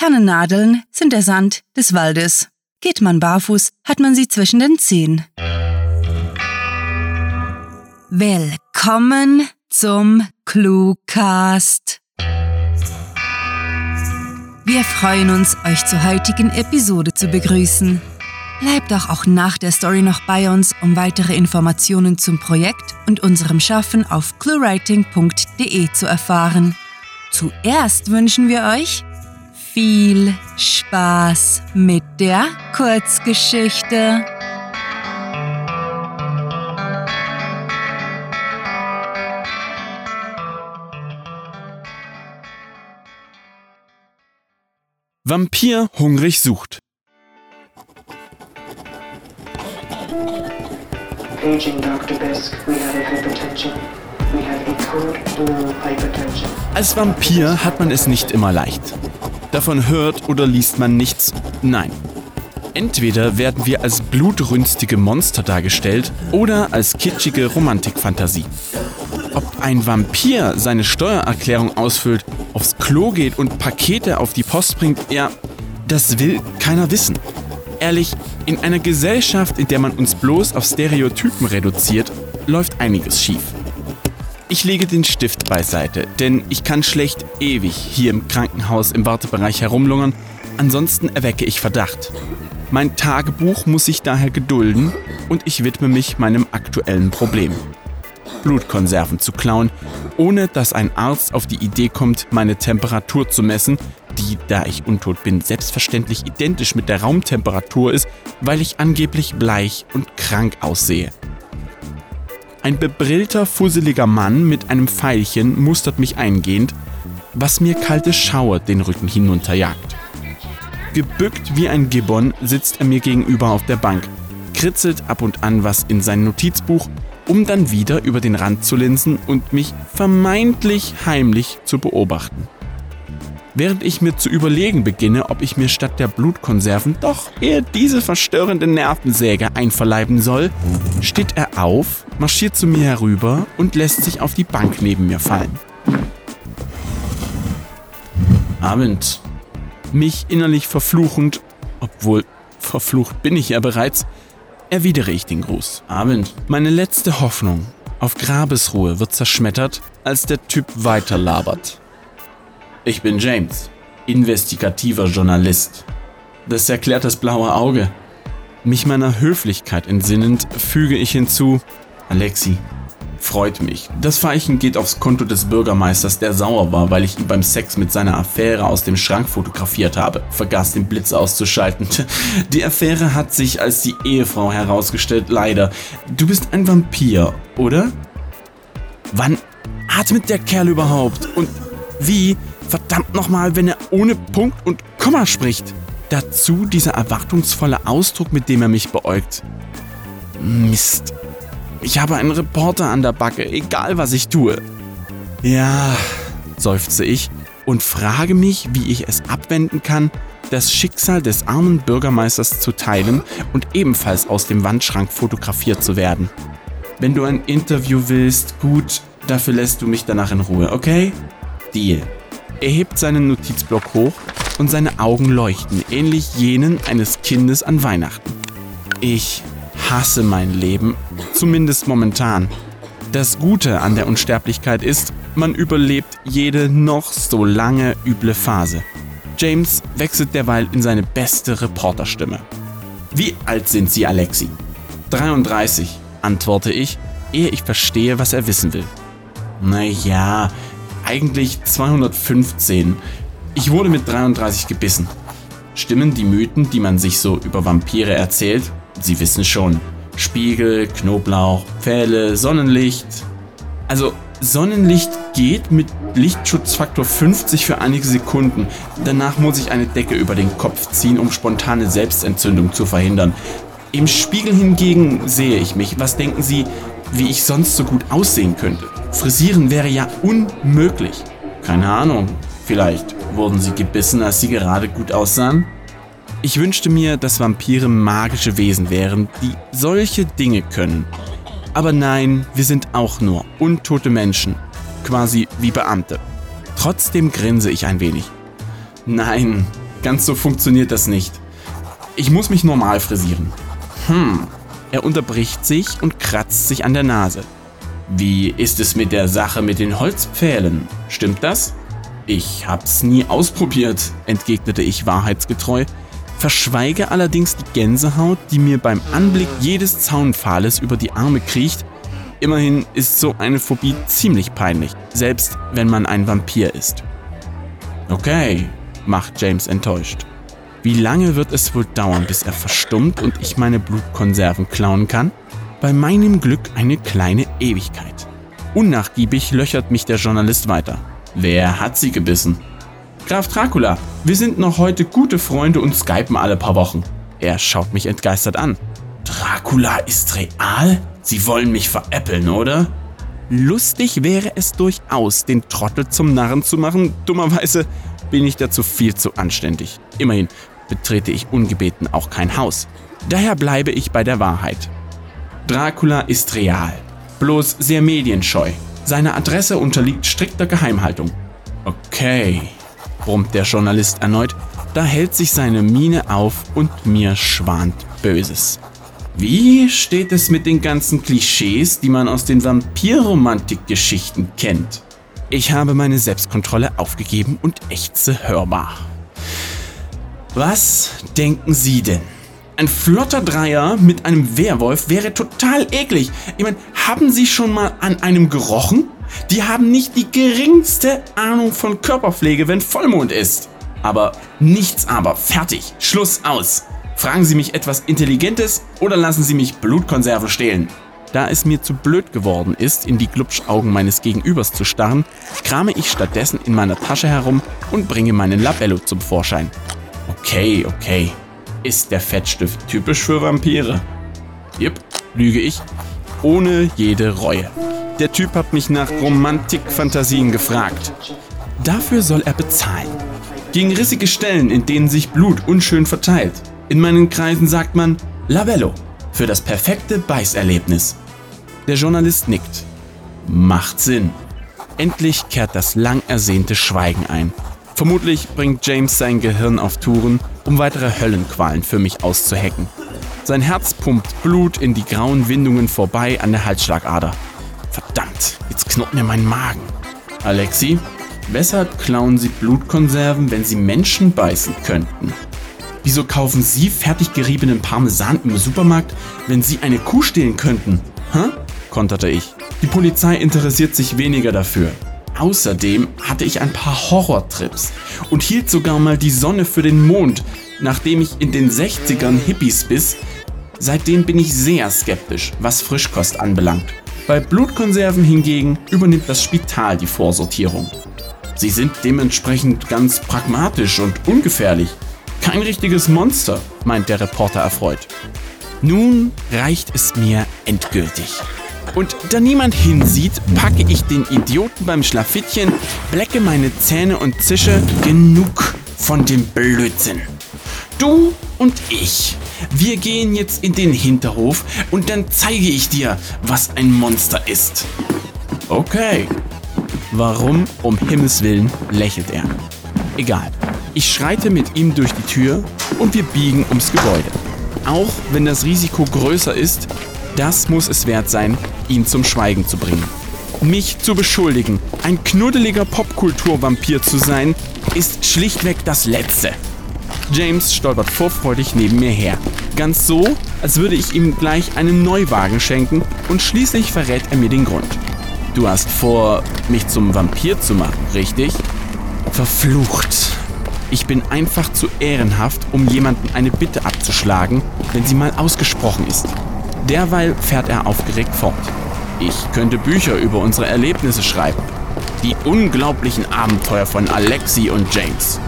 Tannennadeln sind der Sand des Waldes. Geht man barfuß, hat man sie zwischen den Zehen. Willkommen zum Cluecast. Wir freuen uns, euch zur heutigen Episode zu begrüßen. Bleibt doch auch nach der Story noch bei uns, um weitere Informationen zum Projekt und unserem Schaffen auf cluewriting.de zu erfahren. Zuerst wünschen wir euch viel Spaß mit der Kurzgeschichte. Vampir hungrig sucht. Als Vampir hat man es nicht immer leicht. Davon hört oder liest man nichts. Nein. Entweder werden wir als blutrünstige Monster dargestellt oder als kitschige Romantikfantasie. Ob ein Vampir seine Steuererklärung ausfüllt, aufs Klo geht und Pakete auf die Post bringt, ja, das will keiner wissen. Ehrlich, in einer Gesellschaft, in der man uns bloß auf Stereotypen reduziert, läuft einiges schief. Ich lege den Stift beiseite, denn ich kann schlecht ewig hier im Krankenhaus im Wartebereich herumlungern, ansonsten erwecke ich Verdacht. Mein Tagebuch muss sich daher gedulden und ich widme mich meinem aktuellen Problem. Blutkonserven zu klauen, ohne dass ein Arzt auf die Idee kommt, meine Temperatur zu messen, die, da ich untot bin, selbstverständlich identisch mit der Raumtemperatur ist, weil ich angeblich bleich und krank aussehe. Ein bebrillter, fusseliger Mann mit einem Pfeilchen mustert mich eingehend, was mir kalte Schauer den Rücken hinunterjagt. Gebückt wie ein Gibbon sitzt er mir gegenüber auf der Bank, kritzelt ab und an was in sein Notizbuch, um dann wieder über den Rand zu linsen und mich vermeintlich heimlich zu beobachten. Während ich mir zu überlegen beginne, ob ich mir statt der Blutkonserven doch eher diese verstörende Nervensäge einverleiben soll, steht er auf, marschiert zu mir herüber und lässt sich auf die Bank neben mir fallen. Abend. Mich innerlich verfluchend, obwohl verflucht bin ich ja bereits, erwidere ich den Gruß. Abend. Meine letzte Hoffnung auf Grabesruhe wird zerschmettert, als der Typ weiterlabert. Ich bin James, investigativer Journalist. Das erklärt das blaue Auge. Mich meiner Höflichkeit entsinnend füge ich hinzu, Alexi, freut mich. Das Veilchen geht aufs Konto des Bürgermeisters, der sauer war, weil ich ihn beim Sex mit seiner Affäre aus dem Schrank fotografiert habe, vergaß den Blitz auszuschalten. Die Affäre hat sich als die Ehefrau herausgestellt, leider. Du bist ein Vampir, oder? Wann atmet der Kerl überhaupt? Und wie Verdammt nochmal, wenn er ohne Punkt und Komma spricht. Dazu dieser erwartungsvolle Ausdruck, mit dem er mich beäugt. Mist. Ich habe einen Reporter an der Backe, egal was ich tue. Ja, seufze ich und frage mich, wie ich es abwenden kann, das Schicksal des armen Bürgermeisters zu teilen und ebenfalls aus dem Wandschrank fotografiert zu werden. Wenn du ein Interview willst, gut, dafür lässt du mich danach in Ruhe, okay? Deal. Er hebt seinen Notizblock hoch und seine Augen leuchten, ähnlich jenen eines Kindes an Weihnachten. Ich hasse mein Leben, zumindest momentan. Das Gute an der Unsterblichkeit ist, man überlebt jede noch so lange üble Phase. James wechselt derweil in seine beste Reporterstimme. Wie alt sind Sie, Alexi? 33, antworte ich, ehe ich verstehe, was er wissen will. Naja, eigentlich 215. Ich wurde mit 33 gebissen. Stimmen die Mythen, die man sich so über Vampire erzählt? Sie wissen schon. Spiegel, Knoblauch, Pfähle, Sonnenlicht. Also Sonnenlicht geht mit Lichtschutzfaktor 50 für einige Sekunden. Danach muss ich eine Decke über den Kopf ziehen, um spontane Selbstentzündung zu verhindern. Im Spiegel hingegen sehe ich mich. Was denken Sie, wie ich sonst so gut aussehen könnte? Frisieren wäre ja unmöglich. Keine Ahnung. Vielleicht wurden sie gebissen, als sie gerade gut aussahen? Ich wünschte mir, dass Vampire magische Wesen wären, die solche Dinge können. Aber nein, wir sind auch nur untote Menschen, quasi wie Beamte. Trotzdem grinse ich ein wenig. Nein, ganz so funktioniert das nicht. Ich muss mich normal frisieren. Hm, er unterbricht sich und kratzt sich an der Nase. Wie ist es mit der Sache mit den Holzpfählen? Stimmt das? Ich hab's nie ausprobiert, entgegnete ich wahrheitsgetreu, verschweige allerdings die Gänsehaut, die mir beim Anblick jedes Zaunpfahles über die Arme kriecht. Immerhin ist so eine Phobie ziemlich peinlich, selbst wenn man ein Vampir ist. Okay, macht James enttäuscht. Wie lange wird es wohl dauern, bis er verstummt und ich meine Blutkonserven klauen kann? Bei meinem Glück eine kleine Ewigkeit. Unnachgiebig löchert mich der Journalist weiter. Wer hat sie gebissen? Graf Dracula, wir sind noch heute gute Freunde und skypen alle paar Wochen. Er schaut mich entgeistert an. Dracula ist real? Sie wollen mich veräppeln, oder? Lustig wäre es durchaus, den Trottel zum Narren zu machen. Dummerweise bin ich dazu viel zu anständig. Immerhin betrete ich ungebeten auch kein Haus. Daher bleibe ich bei der Wahrheit. Dracula ist real, bloß sehr medienscheu. Seine Adresse unterliegt strikter Geheimhaltung. Okay, brummt der Journalist erneut, da hält sich seine Miene auf und mir schwant Böses. Wie steht es mit den ganzen Klischees, die man aus den Vampirromantikgeschichten kennt? Ich habe meine Selbstkontrolle aufgegeben und ächze hörbar. Was denken Sie denn? Ein flotter Dreier mit einem Werwolf wäre total eklig. Ich meine, haben Sie schon mal an einem gerochen? Die haben nicht die geringste Ahnung von Körperpflege, wenn Vollmond ist. Aber nichts aber, fertig, Schluss aus. Fragen Sie mich etwas Intelligentes oder lassen Sie mich Blutkonserve stehlen. Da es mir zu blöd geworden ist, in die Glubschaugen meines Gegenübers zu starren, krame ich stattdessen in meiner Tasche herum und bringe meinen Labello zum Vorschein. Okay, okay. Ist der Fettstift typisch für Vampire? Jep, lüge ich, ohne jede Reue. Der Typ hat mich nach Romantikfantasien gefragt. Dafür soll er bezahlen. Gegen rissige Stellen, in denen sich Blut unschön verteilt. In meinen Kreisen sagt man Labello für das perfekte Beißerlebnis. Der Journalist nickt. Macht Sinn. Endlich kehrt das lang ersehnte Schweigen ein. Vermutlich bringt James sein Gehirn auf Touren, um weitere Höllenqualen für mich auszuhacken. Sein Herz pumpt Blut in die grauen Windungen vorbei an der Halsschlagader. Verdammt, jetzt knurrt mir mein Magen. Alexi, weshalb klauen Sie Blutkonserven, wenn Sie Menschen beißen könnten? Wieso kaufen Sie fertig geriebenen Parmesan im Supermarkt, wenn Sie eine Kuh stehlen könnten? Hä? Konterte ich. Die Polizei interessiert sich weniger dafür. Außerdem hatte ich ein paar Horrortrips und hielt sogar mal die Sonne für den Mond, nachdem ich in den 60ern Hippies biss. Seitdem bin ich sehr skeptisch, was Frischkost anbelangt. Bei Blutkonserven hingegen übernimmt das Spital die Vorsortierung. Sie sind dementsprechend ganz pragmatisch und ungefährlich. Kein richtiges Monster, meint der Reporter erfreut. Nun reicht es mir endgültig. Und da niemand hinsieht, packe ich den Idioten beim Schlafittchen, blecke meine Zähne und zische genug von dem Blödsinn. Du und ich, wir gehen jetzt in den Hinterhof und dann zeige ich dir, was ein Monster ist. Okay. Warum um Himmels willen lächelt er? Egal. Ich schreite mit ihm durch die Tür und wir biegen ums Gebäude. Auch wenn das Risiko größer ist, das muss es wert sein, ihn zum Schweigen zu bringen. Mich zu beschuldigen, ein knuddeliger Popkulturvampir zu sein, ist schlichtweg das Letzte. James stolpert vorfreudig neben mir her. Ganz so, als würde ich ihm gleich einen Neuwagen schenken und schließlich verrät er mir den Grund. Du hast vor, mich zum Vampir zu machen, richtig? Verflucht. Ich bin einfach zu ehrenhaft, um jemanden eine Bitte abzuschlagen, wenn sie mal ausgesprochen ist. Derweil fährt er aufgeregt fort. Ich könnte Bücher über unsere Erlebnisse schreiben. Die unglaublichen Abenteuer von Alexi und James.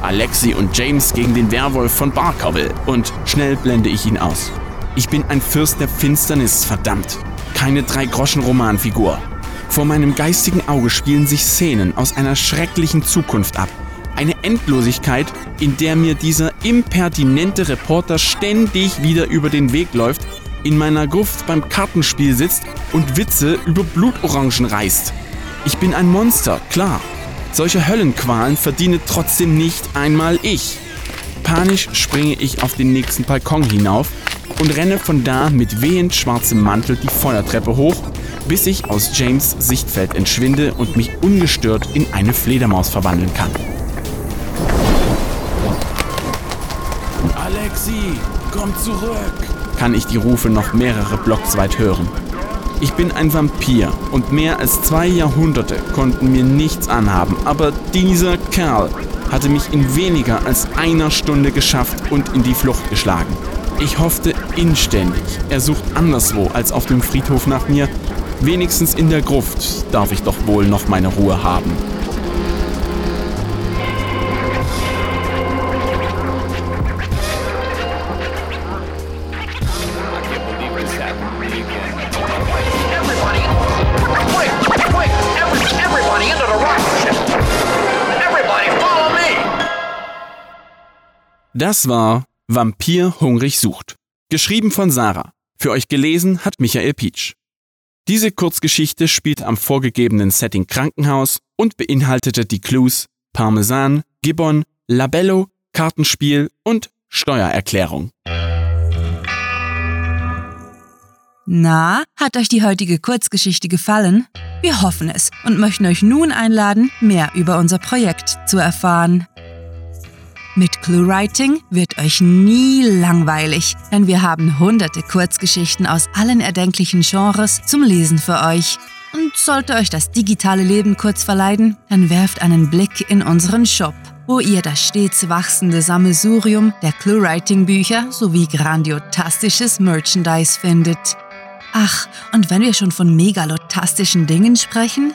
Alexi und James gegen den Werwolf von Barkerville. Und schnell blende ich ihn aus. Ich bin ein Fürst der Finsternis, verdammt. Keine Drei-Groschen-Romanfigur. Vor meinem geistigen Auge spielen sich Szenen aus einer schrecklichen Zukunft ab. Eine Endlosigkeit, in der mir dieser impertinente Reporter ständig wieder über den Weg läuft, in meiner Gruft beim Kartenspiel sitzt und Witze über Blutorangen reißt. Ich bin ein Monster, klar. Solche Höllenqualen verdiene trotzdem nicht einmal ich. Panisch springe ich auf den nächsten Balkon hinauf und renne von da mit wehend schwarzem Mantel die Feuertreppe hoch, bis ich aus James Sichtfeld entschwinde und mich ungestört in eine Fledermaus verwandeln kann. Alexi, komm zurück! Kann ich die Rufe noch mehrere Blocks weit hören. Ich bin ein Vampir und mehr als zwei Jahrhunderte konnten mir nichts anhaben, aber dieser Kerl hatte mich in weniger als einer Stunde geschafft und in die Flucht geschlagen. Ich hoffte inständig, er sucht anderswo als auf dem Friedhof nach mir. Wenigstens in der Gruft darf ich doch wohl noch meine Ruhe haben. Das war Vampir hungrig sucht. Geschrieben von Sarah. Für euch gelesen hat Michael Pietsch. Diese Kurzgeschichte spielt am vorgegebenen Setting Krankenhaus und beinhaltete die Clues Parmesan, Gibbon, Labello, Kartenspiel und Steuererklärung. Na, hat euch die heutige Kurzgeschichte gefallen? Wir hoffen es und möchten euch nun einladen, mehr über unser Projekt zu erfahren. Mit ClueWriting wird euch nie langweilig, denn wir haben hunderte Kurzgeschichten aus allen erdenklichen Genres zum Lesen für euch. Und sollte euch das digitale Leben kurz verleiden, dann werft einen Blick in unseren Shop, wo ihr das stets wachsende Sammelsurium der ClueWriting-Bücher sowie grandiotastisches Merchandise findet. Ach, und wenn wir schon von megalotastischen Dingen sprechen,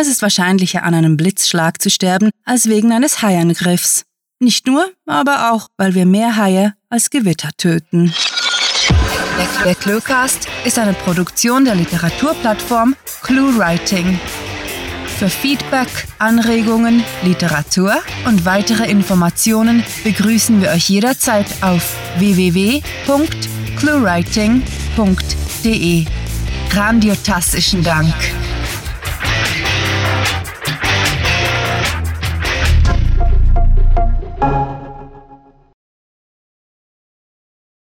Es ist wahrscheinlicher, an einem Blitzschlag zu sterben, als wegen eines Haiangriffs. Nicht nur, aber auch, weil wir mehr Haie als Gewitter töten. Der, Cluecast ist eine Produktion der Literaturplattform ClueWriting. Für Feedback, Anregungen, Literatur und weitere Informationen begrüßen wir euch jederzeit auf www.cluewriting.de. Grandiotastischen Dank.